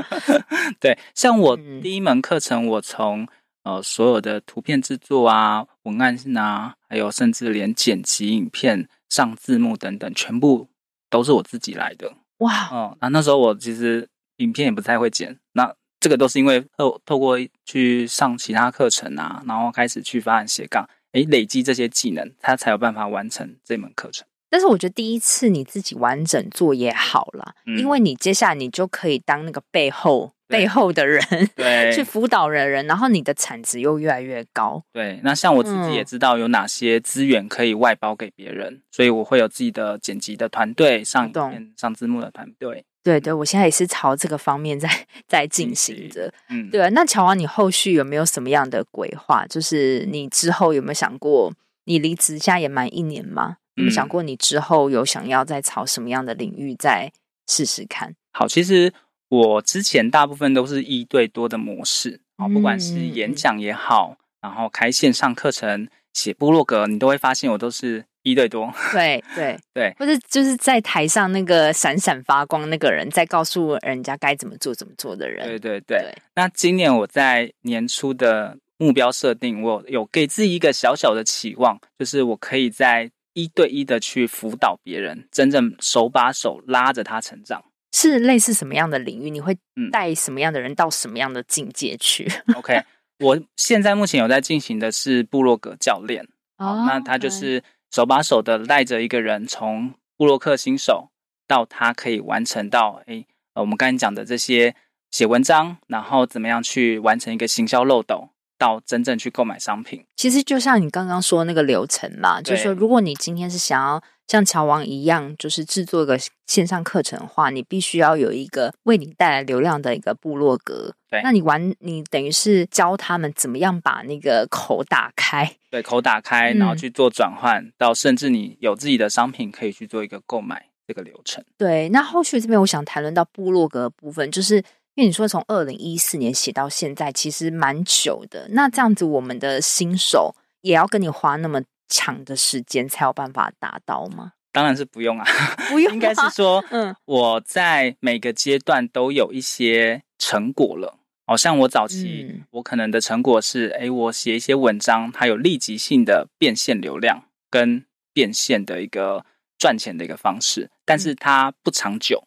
对，像我第一门课程，我从呃所有的图片制作啊、文案啊，还有甚至连剪辑影片、上字幕等等，全部都是我自己来的。哇，哦，那那时候我其实影片也不太会剪，那这个都是因为透透过去上其他课程啊，然后开始去发展斜杠，诶，累积这些技能，他才有办法完成这门课程。但是我觉得第一次你自己完整做也好了，嗯，因为你接下来你就可以当那个背后背后的人，对，去辅导人人，然后你的产值又越来越高。对，那像我自己也知道有哪些资源可以外包给别人，嗯，所以我会有自己的剪辑的团队，上影片、上字幕的团队。对对，我现在也是朝这个方面在 在进行着。嗯，对。那乔王，你后续有没有什么样的规划？就是你之后有没有想过，你离职现在也满一年吗？有没有想过你之后有想要再朝什么样的领域再试试看？好，其实我之前大部分都是一对多的模式啊，不管是演讲也好，然后开线上课程、写部落格，你都会发现我都是一对多。对 对对，或者就是在台上那个闪闪发光那个人，在告诉人家该怎么做怎么做的人。对对对。对那今年我在年初的目标设定，我有给自己一个小小的期望，就是我可以在。一对一的去辅导别人，真正手把手拉着他成长，是类似什么样的领域？你会带什么样的人到什么样的境界去？嗯，OK，我现在目前有在进行的是部落格教练，哦，那他就是手把手的带着一个人从部落克新手到他可以完成到，诶，我们刚才讲的这些写文章，然后怎么样去完成一个行销漏斗。到真正去购买商品，其实就像你刚刚说的那个流程嘛，就是说，如果你今天是想要像乔王一样，就是制作一个线上课程的话，你必须要有一个为你带来流量的一个部落格。对，那你玩，你等于是教他们怎么样把那个口打开。对，口打开，然后去做转换，嗯、到甚至你有自己的商品可以去做一个购买这个流程。对，那后续这边我想谈论到部落格的部分，就是因为你说从二零一四年写到现在，其实蛮久的。那这样子，我们的新手也要跟你花那么长的时间才有办法达到吗？当然是不用啊，不用，应该是说，嗯，我在每个阶段都有一些成果了。好像我早期，嗯、我可能的成果是，哎，我写一些文章，它有立即性的变现流量跟变现的一个赚钱的一个方式，但是它不长久，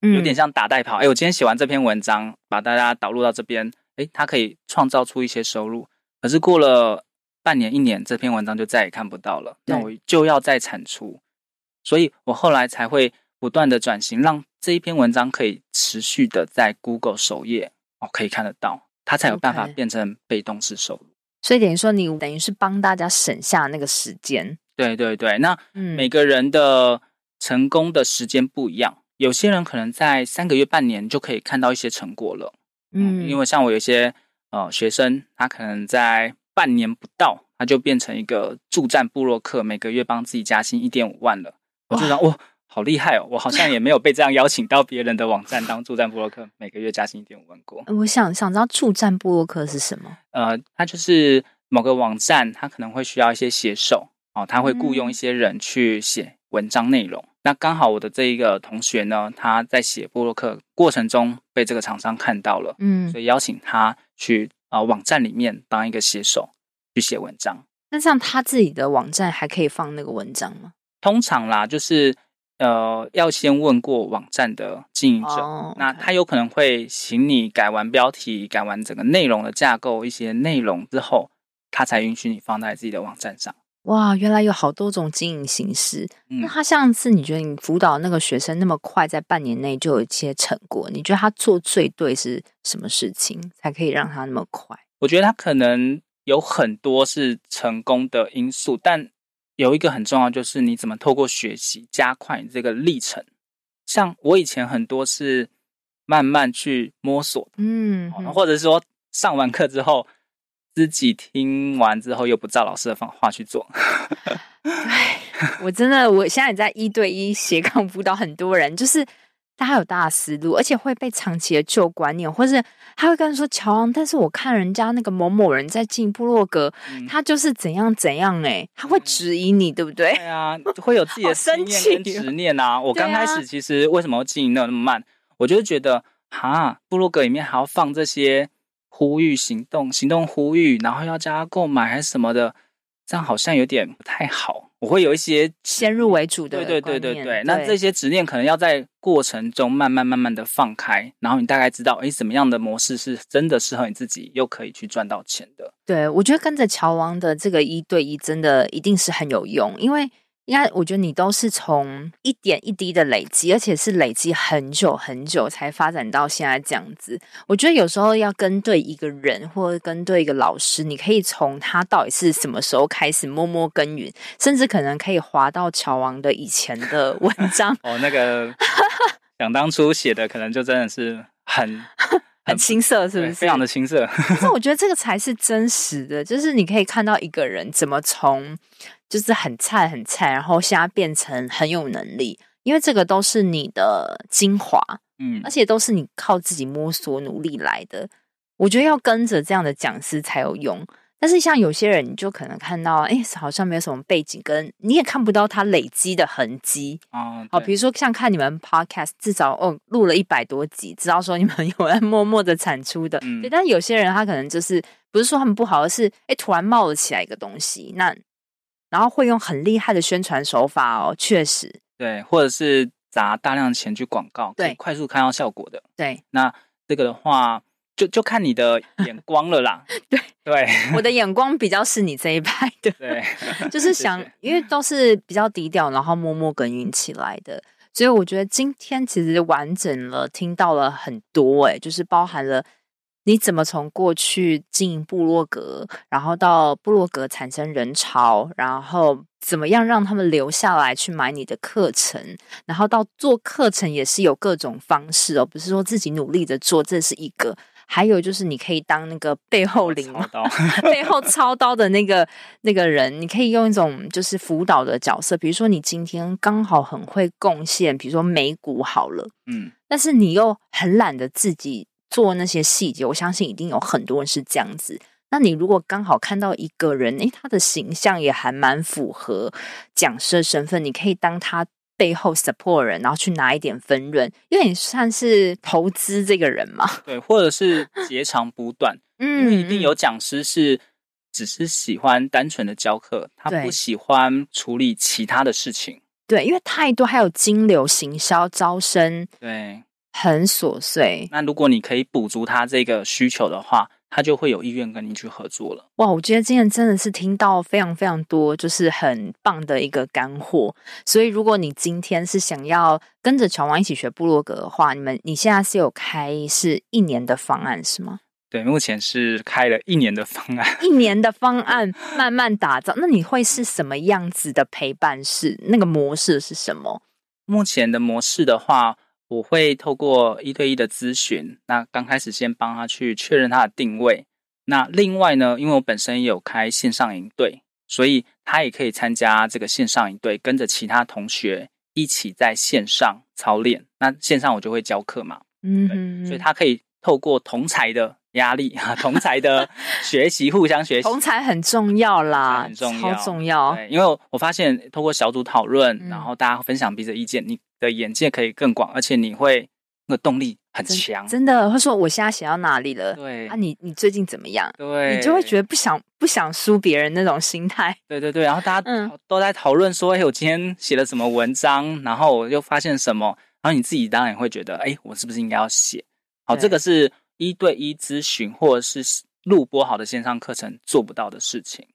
有点像打带跑。哎，我今天写完这篇文章，把大家导入到这边，哎，它可以创造出一些收入，可是过了。半年一年，这篇文章就再也看不到了。那我就要再产出，所以我后来才会不断的转型，让这一篇文章可以持续的在 Google 首页哦可以看得到，它才有办法变成被动式收入。所以等于说，你等于是帮大家省下那个时间。对对对，那每个人的成功的时间不一样，有些人可能在三个月、半年就可以看到一些成果了。嗯，因为像我有一些呃学生，他可能在。半年不到，他就变成一个助战部落客，每个月帮自己加薪一点五万了。我就想，哇，好厉害哦！我好像也没有被这样邀请到别人的网站当助战部落客，每个月加薪一点五万过。我想想知道助战部落客是什么？呃，他就是某个网站，他可能会需要一些写手哦，他会雇佣一些人去写文章内容。嗯、那刚好我的这一个同学呢，他在写布洛克过程中被这个厂商看到了，嗯，所以邀请他去。啊、呃，网站里面当一个写手去写文章。那这样他自己的网站还可以放那个文章吗？通常啦，就是呃，要先问过网站的经营者，那他有可能会请你改完标题、改完整个内容的架构、一些内容之后，他才允许你放在自己的网站上。哇，原来有好多种经营形式。嗯、那他上次你觉得你辅导那个学生那么快，在半年内就有一些成果，你觉得他做最对是什么事情，才可以让他那么快？我觉得他可能有很多是成功的因素，但有一个很重要，就是你怎么透过学习加快你这个历程。像我以前很多是慢慢去摸索，嗯，或者是说上完课之后。自己听完之后又不照老师的方话去做，对，我真的，我现在也在一对一斜杠辅导很多人，就是大家有大的思路，而且会被长期的旧观念，或是他会跟人说乔王，但是我看人家那个某某人在进部落格，嗯、他就是怎样怎样哎、欸，他会质疑你，对不对？对啊，会有自己的经验跟执念啊。我刚开始其实为什么经营的那么慢，我就是觉得哈，部落格里面还要放这些。呼吁行动，行动呼吁，然后要加购买还是什么的，这样好像有点不太好。我会有一些先入为主的，对对对对对。对那这些执念可能要在过程中慢慢慢慢的放开，然后你大概知道，哎，什么样的模式是真的适合你自己，又可以去赚到钱的。对，我觉得跟着乔王的这个一对一，真的一定是很有用，因为。应该，我觉得你都是从一点一滴的累积，而且是累积很久很久才发展到现在这样子。我觉得有时候要跟对一个人，或者跟对一个老师，你可以从他到底是什么时候开始默默耕耘，甚至可能可以滑到乔王的以前的 文章。哦，那个 想当初写的，可能就真的是很很青涩，是不是？非常的青涩。那我觉得这个才是真实的，就是你可以看到一个人怎么从。就是很菜很菜，然后现在变成很有能力，因为这个都是你的精华，嗯，而且都是你靠自己摸索努力来的。我觉得要跟着这样的讲师才有用。但是像有些人，你就可能看到，哎，好像没有什么背景，跟你也看不到他累积的痕迹啊。好，比如说像看你们 podcast，至少哦录了一百多集，知道说你们 有在默默的产出的，嗯，对。但有些人他可能就是不是说他们不好，而是哎突然冒了起来一个东西，那。然后会用很厉害的宣传手法哦，确实，对，或者是砸大量的钱去广告，对，快速看到效果的，对。那这个的话，就就看你的眼光了啦。对对，对我的眼光比较是你这一派的，对，就是想，谢谢因为都是比较低调，然后默默耕耘起来的，所以我觉得今天其实完整了，听到了很多，哎，就是包含了。你怎么从过去经营部落格，然后到部落格产生人潮，然后怎么样让他们留下来去买你的课程，然后到做课程也是有各种方式哦，不是说自己努力的做，这是一个。还有就是你可以当那个背后灵，背后操刀的那个那个人，你可以用一种就是辅导的角色，比如说你今天刚好很会贡献，比如说美股好了，嗯，但是你又很懒得自己。做那些细节，我相信一定有很多人是这样子。那你如果刚好看到一个人，诶，他的形象也还蛮符合讲师的身份，你可以当他背后 support 人，然后去拿一点分润，因为你算是投资这个人嘛。对，或者是截长补短，嗯，因为一定有讲师是只是喜欢单纯的教课，他不喜欢处理其他的事情。对，因为太多，还有金流、行销、招生，对。很琐碎。那如果你可以补足他这个需求的话，他就会有意愿跟你去合作了。哇，我觉得今天真的是听到非常非常多，就是很棒的一个干货。所以，如果你今天是想要跟着乔王一起学部落格的话，你们你现在是有开是一年的方案是吗？对，目前是开了一年的方案，一年的方案 慢慢打造。那你会是什么样子的陪伴式？那个模式是什么？目前的模式的话。我会透过一对一的咨询，那刚开始先帮他去确认他的定位。那另外呢，因为我本身也有开线上营队，所以他也可以参加这个线上营队，跟着其他同学一起在线上操练。那线上我就会教课嘛，嗯哼，所以他可以透过同才的压力啊，同才的 学习，互相学习，同才很重要啦，很重要，超重要。对，因为我发现透过小组讨论，嗯、然后大家分享彼此意见，你。的眼界可以更广，而且你会那个动力很强，真的。会说我现在写到哪里了？对啊你，你你最近怎么样？对，你就会觉得不想不想输别人那种心态。对对对，然后大家都在讨论说，哎、嗯，我今天写了什么文章，然后我又发现什么，然后你自己当然也会觉得，哎，我是不是应该要写？好，这个是一对一咨询或者是录播好的线上课程做不到的事情，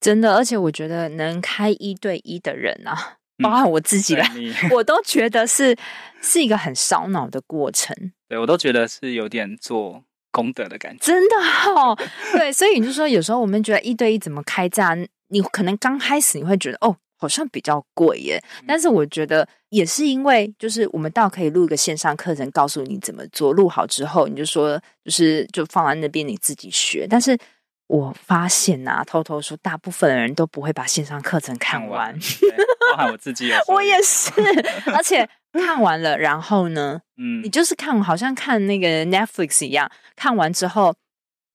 真的。而且我觉得能开一对一的人啊。包含我自己来，嗯、我都觉得是是一个很烧脑的过程。对，我都觉得是有点做功德的感觉。真的哦，对，所以你就说，有时候我们觉得一对一怎么开价？你可能刚开始你会觉得哦，好像比较贵耶。但是我觉得也是因为，就是我们倒可以录一个线上课程，告诉你怎么做。录好之后，你就说，就是就放在那边你自己学。但是。我发现呐、啊，偷偷说，大部分的人都不会把线上课程看完，包含我自己 也，我也是。而且看完了，然后呢，嗯，你就是看，好像看那个 Netflix 一样，看完之后，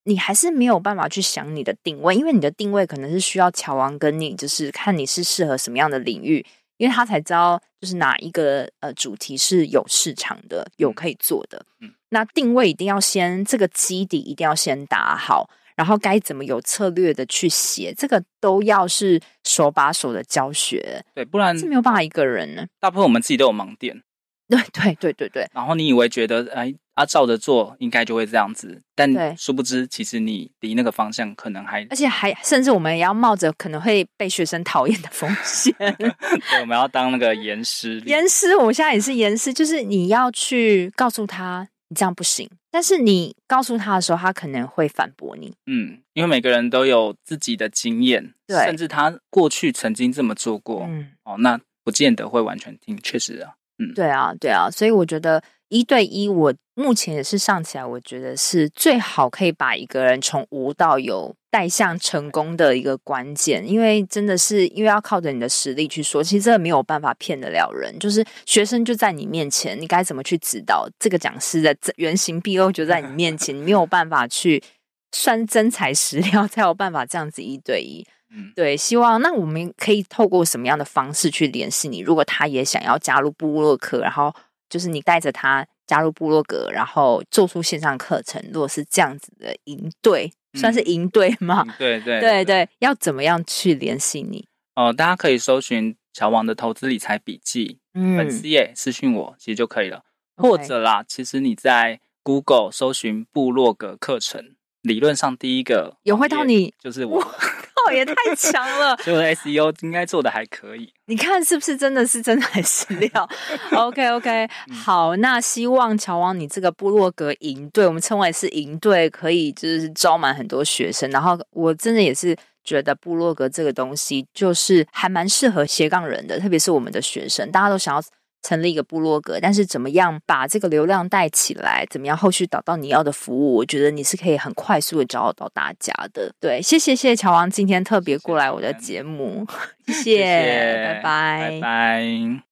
你还是没有办法去想你的定位，因为你的定位可能是需要乔王跟你，就是看你是适合什么样的领域，因为他才知道就是哪一个呃主题是有市场的，有可以做的。嗯，那定位一定要先，这个基底一定要先打好。然后该怎么有策略的去写，这个都要是手把手的教学，对，不然是没有办法一个人呢。大部分我们自己都有盲点，对对对对对。然后你以为觉得哎，啊照着做应该就会这样子，但殊不知其实你离那个方向可能还，而且还甚至我们也要冒着可能会被学生讨厌的风险。对，我们要当那个严师，严师，我现在也是严师，就是你要去告诉他。你这样不行，但是你告诉他的时候，他可能会反驳你。嗯，因为每个人都有自己的经验，对，甚至他过去曾经这么做过。嗯，哦，那不见得会完全听，确实啊。嗯，对啊，对啊，所以我觉得一对一，我目前也是上起来，我觉得是最好可以把一个人从无到有。带向成功的一个关键，因为真的是因为要靠着你的实力去说，其实这个没有办法骗得了人。就是学生就在你面前，你该怎么去指导这个讲师的原形毕露就在你面前，你没有办法去算真材实料，才有办法这样子一对一。嗯，对，希望那我们可以透过什么样的方式去联系你？如果他也想要加入部落客，然后就是你带着他加入部落格，然后做出线上课程，如果是这样子的营队。算是营队吗？嗯、对对对对，要怎么样去联系你？哦、呃，大家可以搜寻乔王的投资理财笔记，嗯，粉丝页私讯我其实就可以了。或者啦，其实你在 Google 搜寻部落格课程，理论上第一个有会到你，就是我，哇，也太强了！所以我的 SEO 应该做的还可以。你看是不是真的是真材实料？OK OK，好，那希望乔王你这个部落格营队，我们称为是营队，可以就是招满很多学生。然后我真的也是觉得部落格这个东西，就是还蛮适合斜杠人的，特别是我们的学生，大家都想要。成立一个部落格，但是怎么样把这个流量带起来？怎么样后续导到你要的服务？我觉得你是可以很快速的找到大家的。对，谢谢谢谢乔王今天特别过来我的节目，谢谢，谢谢拜拜，拜拜。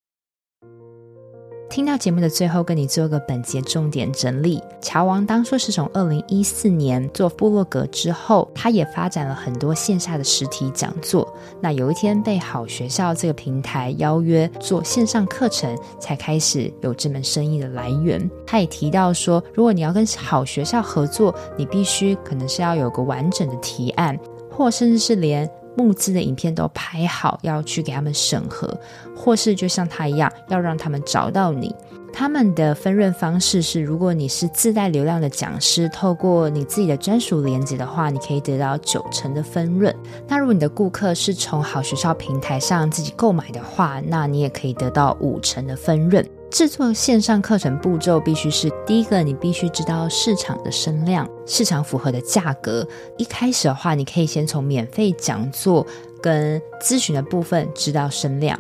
听到节目的最后，跟你做个本节重点整理。乔王当初是从二零一四年做部落格之后，他也发展了很多线下的实体讲座。那有一天被好学校这个平台邀约做线上课程，才开始有这门生意的来源。他也提到说，如果你要跟好学校合作，你必须可能是要有个完整的提案，或甚至是连。募资的影片都拍好，要去给他们审核，或是就像他一样，要让他们找到你。他们的分润方式是：如果你是自带流量的讲师，透过你自己的专属连接的话，你可以得到九成的分润。那如果你的顾客是从好学校平台上自己购买的话，那你也可以得到五成的分润。制作线上课程步骤必须是：第一个，你必须知道市场的声量，市场符合的价格。一开始的话，你可以先从免费讲座跟咨询的部分知道声量。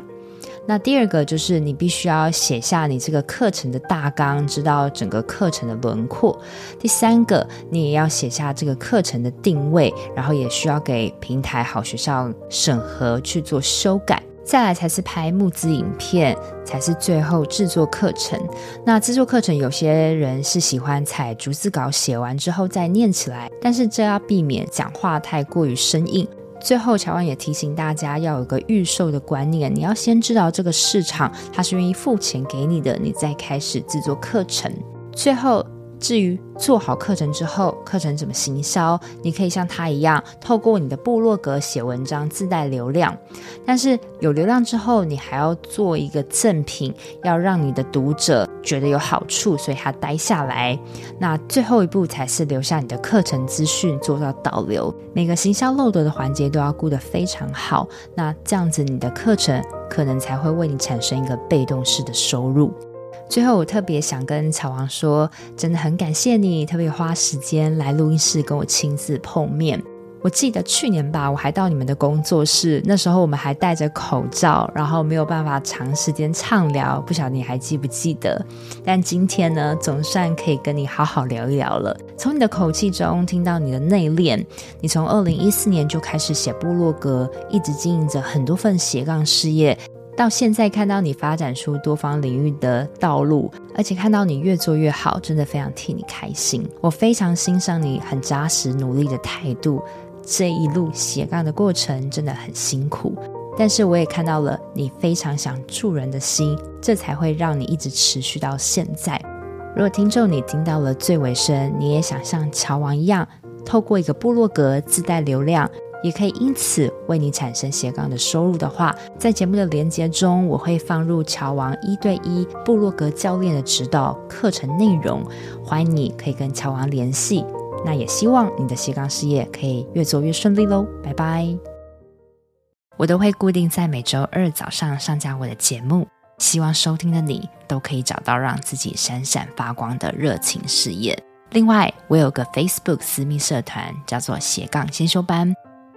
那第二个就是你必须要写下你这个课程的大纲，知道整个课程的轮廓。第三个，你也要写下这个课程的定位，然后也需要给平台好学校审核去做修改。再来才是拍募资影片，才是最后制作课程。那制作课程，有些人是喜欢采逐字稿，写完之后再念起来，但是这要避免讲话太过于生硬。最后，乔王也提醒大家要有个预售的观念，你要先知道这个市场它是愿意付钱给你的，你再开始制作课程。最后。至于做好课程之后，课程怎么行销，你可以像他一样，透过你的部落格写文章，自带流量。但是有流量之后，你还要做一个赠品，要让你的读者觉得有好处，所以他待下来。那最后一步才是留下你的课程资讯，做到导流。每个行销漏斗的环节都要顾得非常好。那这样子，你的课程可能才会为你产生一个被动式的收入。最后，我特别想跟草王说，真的很感谢你特别花时间来录音室跟我亲自碰面。我记得去年吧，我还到你们的工作室，那时候我们还戴着口罩，然后没有办法长时间畅聊，不晓得你还记不记得？但今天呢，总算可以跟你好好聊一聊了。从你的口气中听到你的内敛，你从二零一四年就开始写部落格，一直经营着很多份斜杠事业。到现在看到你发展出多方领域的道路，而且看到你越做越好，真的非常替你开心。我非常欣赏你很扎实努力的态度。这一路斜杠的过程真的很辛苦，但是我也看到了你非常想助人的心，这才会让你一直持续到现在。如果听众你听到了最尾声，你也想像乔王一样，透过一个部落格自带流量。也可以因此为你产生斜杠的收入的话，在节目的连接中，我会放入乔王一对一部落格教练的指导课程内容，欢迎你可以跟乔王联系。那也希望你的斜杠事业可以越做越顺利喽，拜拜。我都会固定在每周二早上上架我的节目，希望收听的你都可以找到让自己闪闪发光的热情事业。另外，我有个 Facebook 私密社团，叫做斜杠先修班。